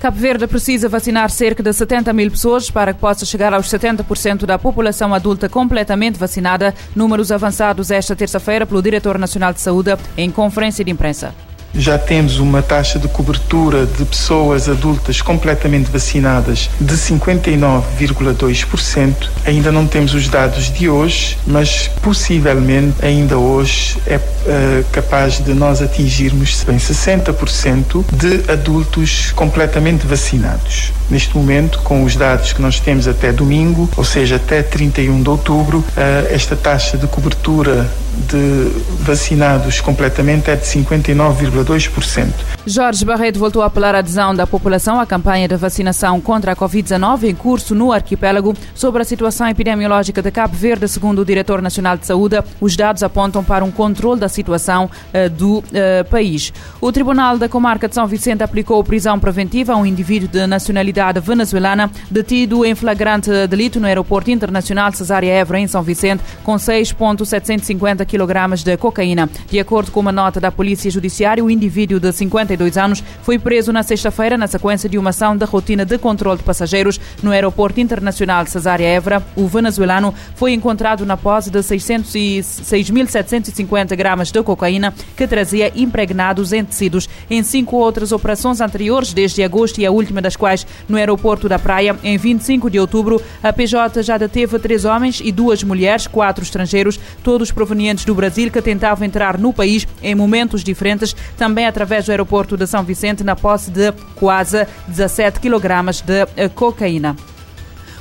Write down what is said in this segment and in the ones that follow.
Cabo Verde precisa vacinar cerca de 70 mil pessoas para que possa chegar aos 70% da população adulta completamente vacinada. Números avançados esta terça-feira pelo Diretor Nacional de Saúde em conferência de imprensa já temos uma taxa de cobertura de pessoas adultas completamente vacinadas de 59,2%. Ainda não temos os dados de hoje, mas possivelmente ainda hoje é uh, capaz de nós atingirmos bem 60% de adultos completamente vacinados. Neste momento, com os dados que nós temos até domingo, ou seja, até 31 de outubro, uh, esta taxa de cobertura de vacinados completamente é de 59,2%. Jorge Barreto voltou a apelar à adesão da população à campanha de vacinação contra a Covid-19 em curso no arquipélago. Sobre a situação epidemiológica de Cabo Verde, segundo o Diretor Nacional de Saúde, os dados apontam para um controle da situação uh, do uh, país. O Tribunal da Comarca de São Vicente aplicou prisão preventiva a um indivíduo de nacionalidade venezuelana detido em flagrante delito no Aeroporto Internacional Cesária Évora, em São Vicente, com 6,750 kg de cocaína. De acordo com uma nota da Polícia Judiciária, o indivíduo de 52 anos foi preso na sexta-feira na sequência de uma ação da rotina de controle de passageiros no Aeroporto Internacional Cesária Évora. O venezuelano foi encontrado na posse de 6.750 gramas de cocaína que trazia impregnados em tecidos. Em cinco outras operações anteriores, desde agosto e a última das quais no aeroporto da Praia, em 25 de outubro, a PJ já deteve três homens e duas mulheres, quatro estrangeiros, todos provenientes do Brasil que tentavam entrar no país em momentos diferentes, também através do aeroporto de São Vicente, na posse de quase 17 quilogramas de eh, cocaína.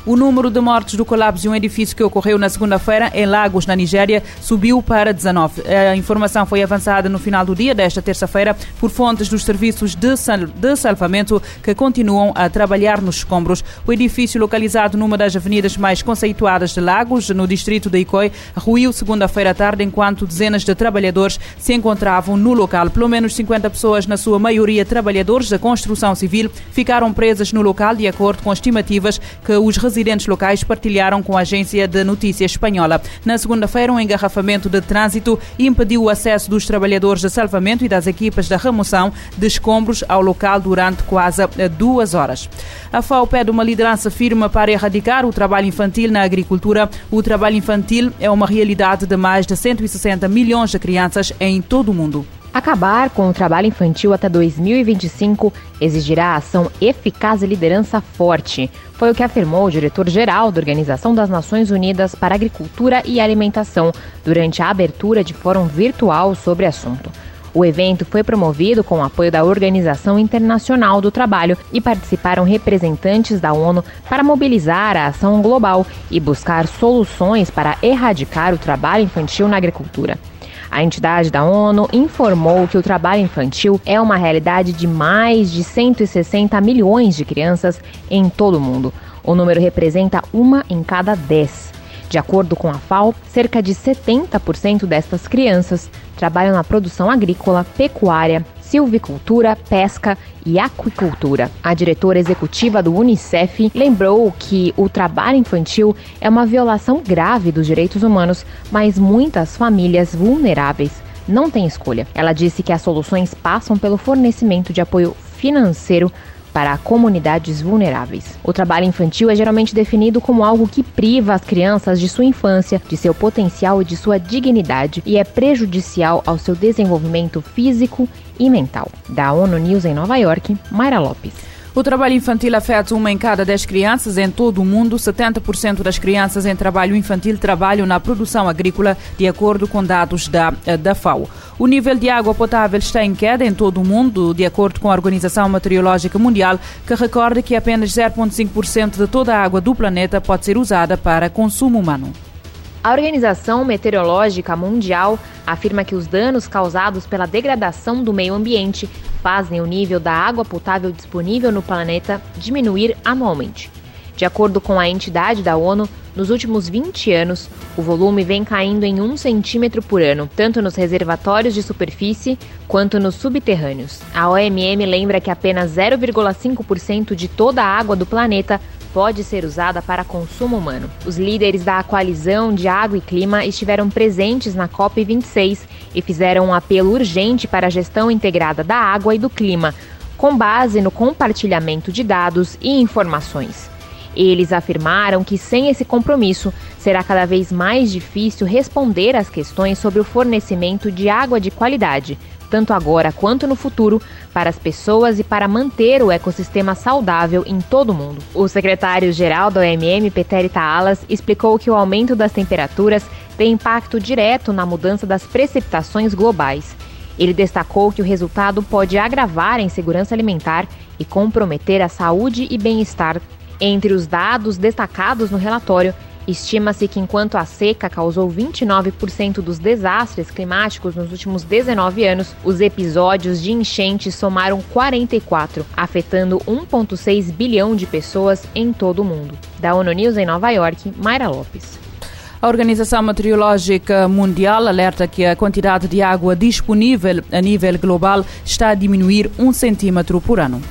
O número de mortes do colapso de um edifício que ocorreu na segunda-feira em Lagos, na Nigéria, subiu para 19. A informação foi avançada no final do dia desta terça-feira por fontes dos serviços de, sal de salvamento que continuam a trabalhar nos escombros. O edifício, localizado numa das avenidas mais conceituadas de Lagos, no distrito de Icoi, ruiu segunda-feira à tarde enquanto dezenas de trabalhadores se encontravam no local. Pelo menos 50 pessoas, na sua maioria trabalhadores da construção civil, ficaram presas no local de acordo com estimativas que os residentes locais partilharam com a agência de notícias espanhola. Na segunda-feira, um engarrafamento de trânsito impediu o acesso dos trabalhadores de salvamento e das equipas da remoção de escombros ao local durante quase duas horas. A FAO pede uma liderança firme para erradicar o trabalho infantil na agricultura. O trabalho infantil é uma realidade de mais de 160 milhões de crianças em todo o mundo. Acabar com o trabalho infantil até 2025 exigirá ação eficaz e liderança forte. Foi o que afirmou o diretor-geral da Organização das Nações Unidas para Agricultura e Alimentação durante a abertura de fórum virtual sobre assunto. O evento foi promovido com o apoio da Organização Internacional do Trabalho e participaram representantes da ONU para mobilizar a ação global e buscar soluções para erradicar o trabalho infantil na agricultura. A entidade da ONU informou que o trabalho infantil é uma realidade de mais de 160 milhões de crianças em todo o mundo. O número representa uma em cada dez. De acordo com a FAO, cerca de 70% destas crianças trabalham na produção agrícola, pecuária, silvicultura, pesca e aquicultura. A diretora executiva do Unicef lembrou que o trabalho infantil é uma violação grave dos direitos humanos, mas muitas famílias vulneráveis não têm escolha. Ela disse que as soluções passam pelo fornecimento de apoio financeiro para comunidades vulneráveis. O trabalho infantil é geralmente definido como algo que priva as crianças de sua infância, de seu potencial e de sua dignidade e é prejudicial ao seu desenvolvimento físico e mental. Da ONU News em Nova York, Mayra Lopes. O trabalho infantil afeta uma em cada dez crianças em todo o mundo. 70% das crianças em trabalho infantil trabalham na produção agrícola, de acordo com dados da, da FAO. O nível de água potável está em queda em todo o mundo, de acordo com a Organização Meteorológica Mundial, que recorda que apenas 0,5% de toda a água do planeta pode ser usada para consumo humano. A Organização Meteorológica Mundial afirma que os danos causados pela degradação do meio ambiente fazem o nível da água potável disponível no planeta diminuir anualmente. De acordo com a entidade da ONU, nos últimos 20 anos, o volume vem caindo em 1 centímetro por ano, tanto nos reservatórios de superfície quanto nos subterrâneos. A OMM lembra que apenas 0,5% de toda a água do planeta pode ser usada para consumo humano. Os líderes da coalizão de água e clima estiveram presentes na COP26 e fizeram um apelo urgente para a gestão integrada da água e do clima, com base no compartilhamento de dados e informações. Eles afirmaram que sem esse compromisso será cada vez mais difícil responder às questões sobre o fornecimento de água de qualidade, tanto agora quanto no futuro, para as pessoas e para manter o ecossistema saudável em todo o mundo. O secretário-geral da OMM, Peter Taalas, explicou que o aumento das temperaturas tem impacto direto na mudança das precipitações globais. Ele destacou que o resultado pode agravar a insegurança alimentar e comprometer a saúde e bem-estar. Entre os dados destacados no relatório Estima-se que enquanto a seca causou 29% dos desastres climáticos nos últimos 19 anos, os episódios de enchente somaram 44, afetando 1,6 bilhão de pessoas em todo o mundo. Da ONU News em Nova York, Mayra Lopes. A Organização Meteorológica Mundial alerta que a quantidade de água disponível a nível global está a diminuir um centímetro por ano.